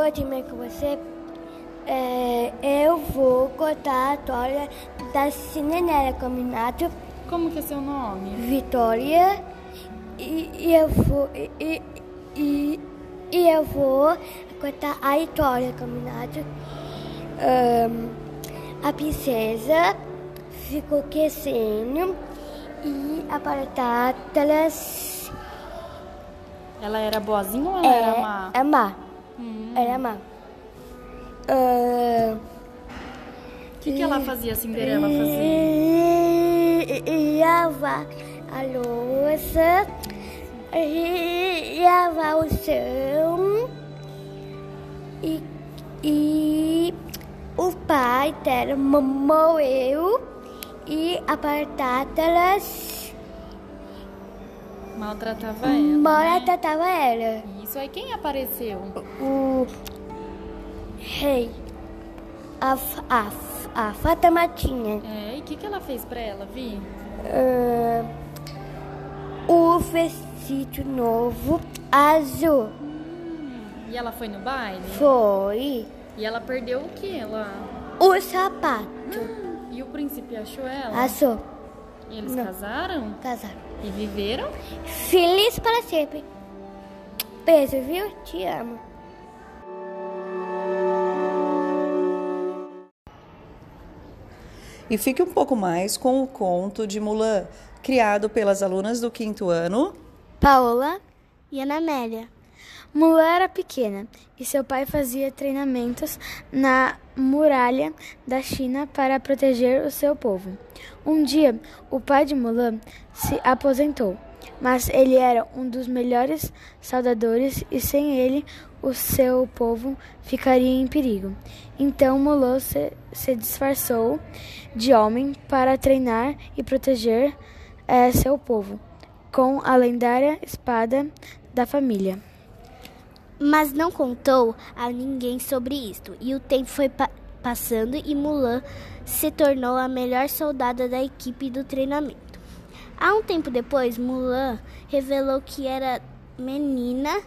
pode ir com você? É, eu vou contar a história da Cinderela Combinado. Como que é seu nome? Vitória. E, e eu vou. E, e, e, eu vou contar a história combinado. Um, a princesa ficou crescendo e a batatas. Ela era boazinha ou ela é, era má? É má. Hum. Ela é má. O uh, que, que ela fazia, Cinderela fazia? Ia lavar a louça, lavar o chão e, e o pai dela morreu e a batata maltratava ela. Maltratava né? ela. Isso aí quem apareceu? O rei. A, a, a Fata Matinha. É, e o que, que ela fez pra ela, Vi? Uh, o vestido novo azul. Hum, e ela foi no baile? Foi. E ela perdeu o que lá? O sapato. Hum, e o príncipe achou ela? Achou. E eles Não. casaram? Casaram. E viveram? Feliz para sempre. Beijo, viu? Te amo. E fique um pouco mais com o conto de Mulan, criado pelas alunas do quinto ano. Paola e Ana Amélia. Mulan era pequena e seu pai fazia treinamentos na muralha da China para proteger o seu povo. Um dia, o pai de Mulan se aposentou, mas ele era um dos melhores soldadores e sem ele o seu povo ficaria em perigo. Então Mulan se, se disfarçou de homem para treinar e proteger é, seu povo com a lendária espada da família mas não contou a ninguém sobre isto. E o tempo foi pa passando e Mulan se tornou a melhor soldada da equipe do treinamento. Há um tempo depois, Mulan revelou que era menina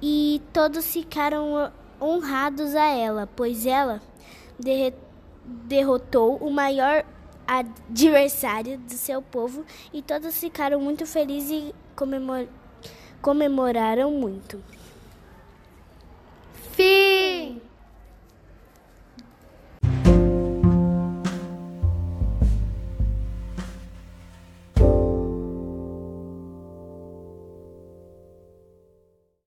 e todos ficaram honrados a ela, pois ela derrotou o maior adversário do seu povo e todos ficaram muito felizes e comemor comemoraram muito.